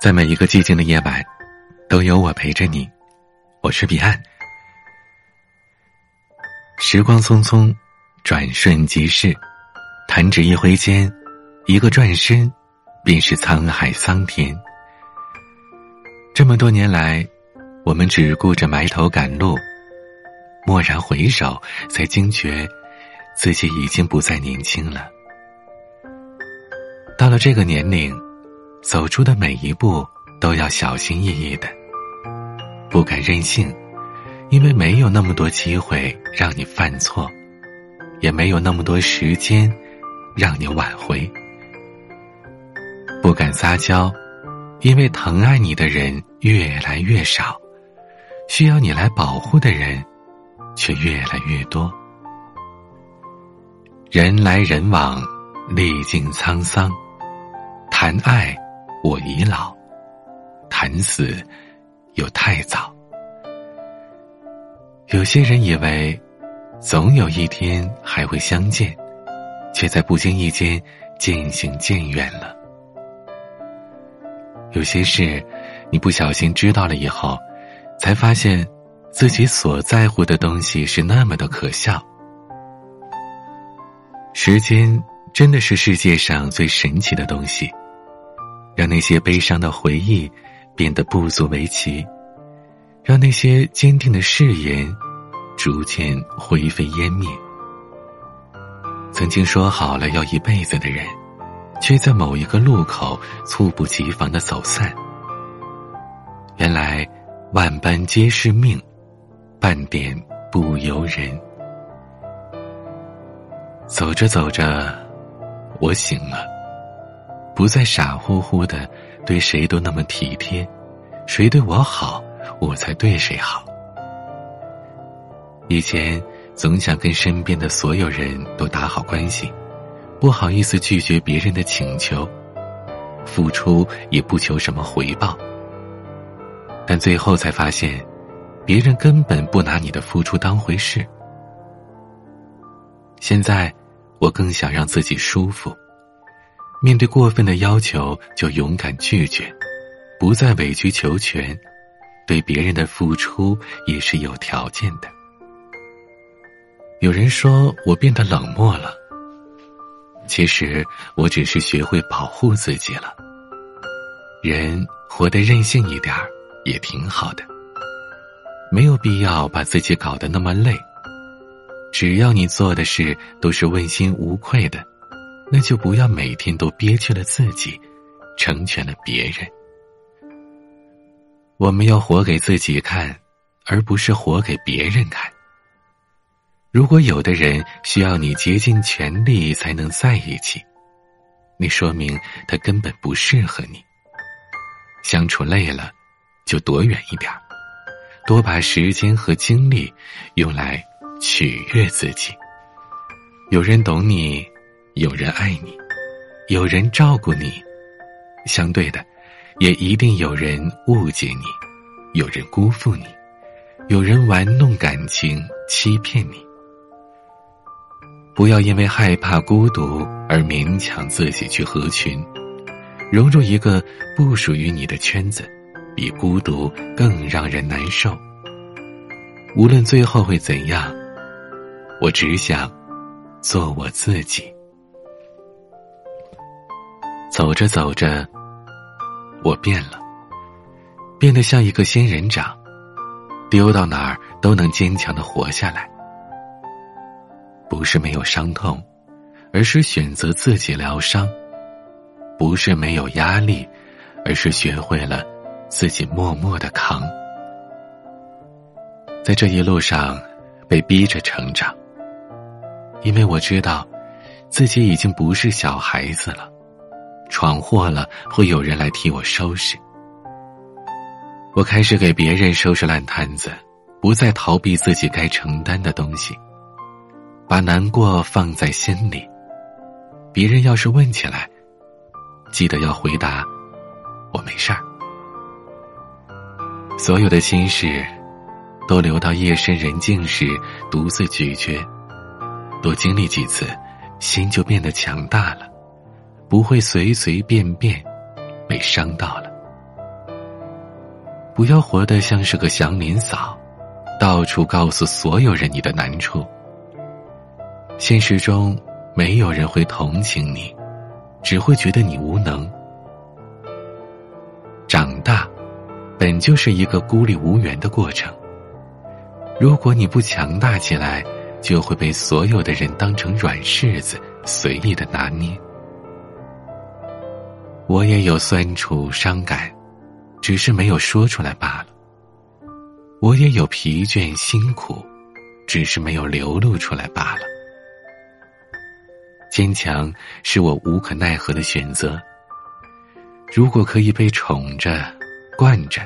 在每一个寂静的夜晚，都有我陪着你。我是彼岸。时光匆匆，转瞬即逝，弹指一挥间，一个转身，便是沧海桑田。这么多年来，我们只顾着埋头赶路，蓦然回首，才惊觉自己已经不再年轻了。到了这个年龄。走出的每一步都要小心翼翼的，不敢任性，因为没有那么多机会让你犯错，也没有那么多时间让你挽回。不敢撒娇，因为疼爱你的人越来越少，需要你来保护的人却越来越多。人来人往，历尽沧桑，谈爱。我已老，谈死又太早。有些人以为，总有一天还会相见，却在不经意间渐行渐远了。有些事，你不小心知道了以后，才发现自己所在乎的东西是那么的可笑。时间真的是世界上最神奇的东西。那些悲伤的回忆变得不足为奇，让那些坚定的誓言逐渐灰飞烟灭。曾经说好了要一辈子的人，却在某一个路口猝不及防的走散。原来万般皆是命，半点不由人。走着走着，我醒了。不再傻乎乎的对谁都那么体贴，谁对我好，我才对谁好。以前总想跟身边的所有人都打好关系，不好意思拒绝别人的请求，付出也不求什么回报。但最后才发现，别人根本不拿你的付出当回事。现在，我更想让自己舒服。面对过分的要求，就勇敢拒绝，不再委曲求全，对别人的付出也是有条件的。有人说我变得冷漠了，其实我只是学会保护自己了。人活得任性一点儿也挺好的，没有必要把自己搞得那么累。只要你做的事都是问心无愧的。那就不要每天都憋屈了自己，成全了别人。我们要活给自己看，而不是活给别人看。如果有的人需要你竭尽全力才能在一起，那说明他根本不适合你。相处累了，就躲远一点多把时间和精力用来取悦自己。有人懂你。有人爱你，有人照顾你，相对的，也一定有人误解你，有人辜负你，有人玩弄感情欺骗你。不要因为害怕孤独而勉强自己去合群，融入一个不属于你的圈子，比孤独更让人难受。无论最后会怎样，我只想做我自己。走着走着，我变了，变得像一个仙人掌，丢到哪儿都能坚强的活下来。不是没有伤痛，而是选择自己疗伤；不是没有压力，而是学会了自己默默的扛。在这一路上，被逼着成长，因为我知道，自己已经不是小孩子了。闯祸了，会有人来替我收拾。我开始给别人收拾烂摊子，不再逃避自己该承担的东西，把难过放在心里。别人要是问起来，记得要回答：“我没事儿。”所有的心事，都留到夜深人静时独自咀嚼。多经历几次，心就变得强大了。不会随随便便被伤到了。不要活得像是个祥林嫂，到处告诉所有人你的难处。现实中，没有人会同情你，只会觉得你无能。长大，本就是一个孤立无援的过程。如果你不强大起来，就会被所有的人当成软柿子，随意的拿捏。我也有酸楚伤感，只是没有说出来罢了。我也有疲倦辛苦，只是没有流露出来罢了。坚强是我无可奈何的选择。如果可以被宠着、惯着，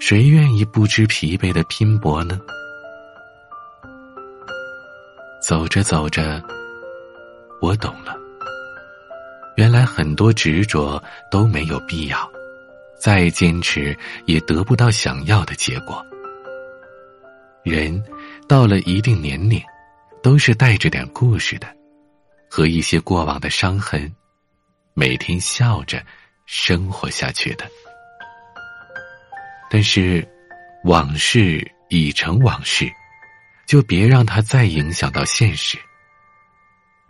谁愿意不知疲惫的拼搏呢？走着走着，我懂了。原来很多执着都没有必要，再坚持也得不到想要的结果。人到了一定年龄，都是带着点故事的，和一些过往的伤痕，每天笑着生活下去的。但是，往事已成往事。就别让它再影响到现实。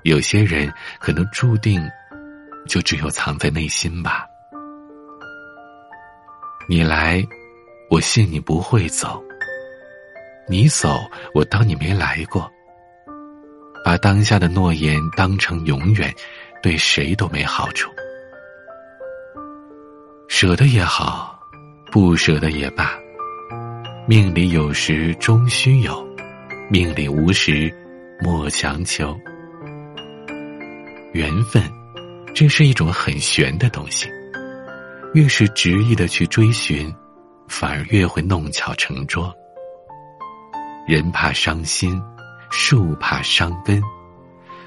有些人可能注定就只有藏在内心吧。你来，我信你不会走；你走，我当你没来过。把当下的诺言当成永远，对谁都没好处。舍得也好，不舍得也罢，命里有时终须有。命里无时，莫强求。缘分，这是一种很玄的东西。越是执意的去追寻，反而越会弄巧成拙。人怕伤心，树怕伤根。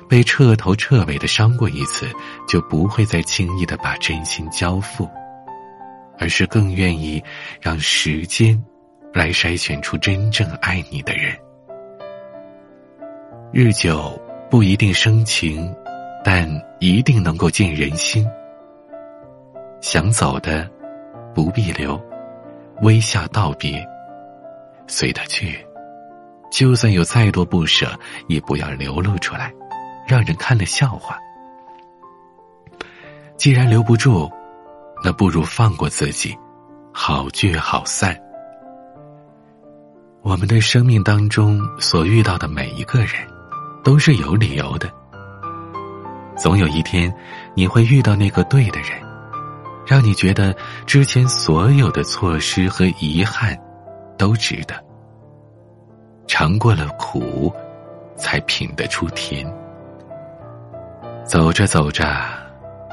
被彻头彻尾的伤过一次，就不会再轻易的把真心交付，而是更愿意让时间来筛选出真正爱你的人。日久不一定生情，但一定能够见人心。想走的，不必留，微笑道别，随他去。就算有再多不舍，也不要流露出来，让人看了笑话。既然留不住，那不如放过自己，好聚好散。我们的生命当中所遇到的每一个人。都是有理由的。总有一天，你会遇到那个对的人，让你觉得之前所有的错失和遗憾都值得。尝过了苦，才品得出甜。走着走着，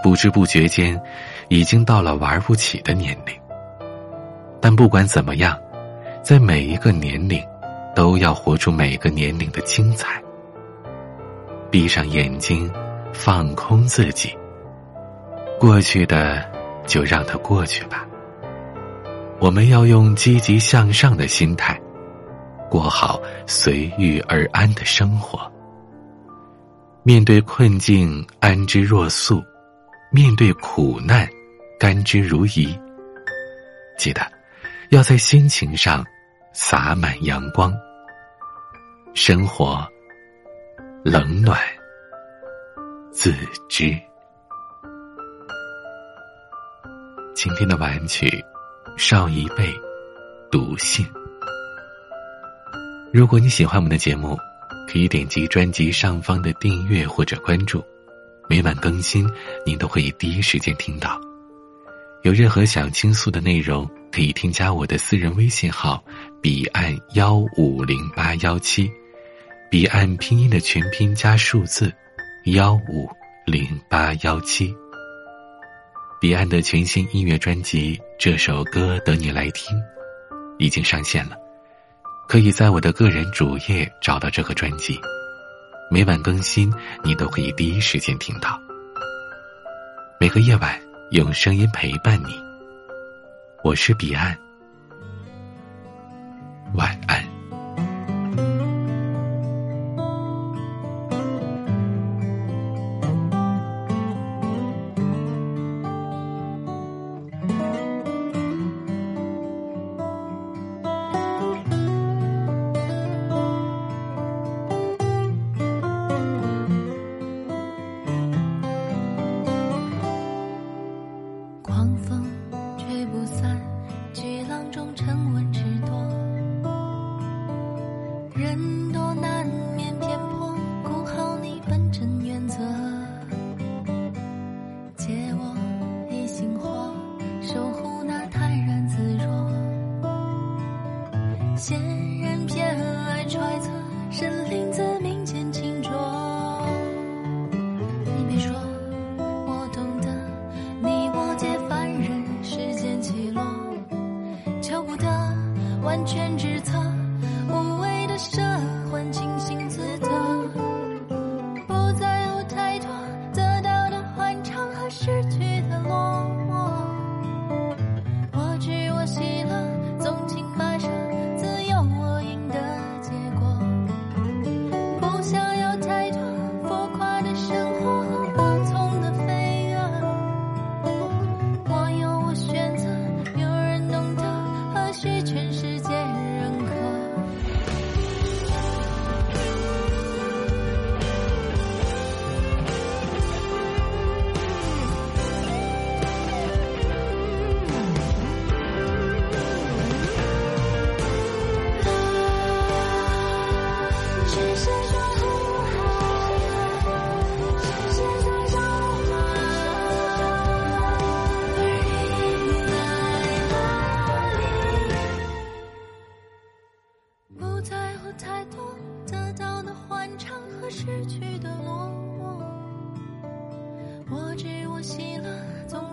不知不觉间，已经到了玩不起的年龄。但不管怎么样，在每一个年龄，都要活出每个年龄的精彩。闭上眼睛，放空自己。过去的就让它过去吧。我们要用积极向上的心态，过好随遇而安的生活。面对困境，安之若素；面对苦难，甘之如饴。记得要在心情上洒满阳光。生活。冷暖自知。今天的晚安曲，少一辈读信。如果你喜欢我们的节目，可以点击专辑上方的订阅或者关注，每晚更新，您都会以第一时间听到。有任何想倾诉的内容，可以添加我的私人微信号：彼岸幺五零八幺七。彼岸拼音的全拼加数字幺五零八幺七。彼岸的全新音乐专辑《这首歌等你来听》已经上线了，可以在我的个人主页找到这个专辑。每晚更新，你都可以第一时间听到。每个夜晚用声音陪伴你，我是彼岸，晚安。太多得到的欢畅和失去的落寞。我知我喜了总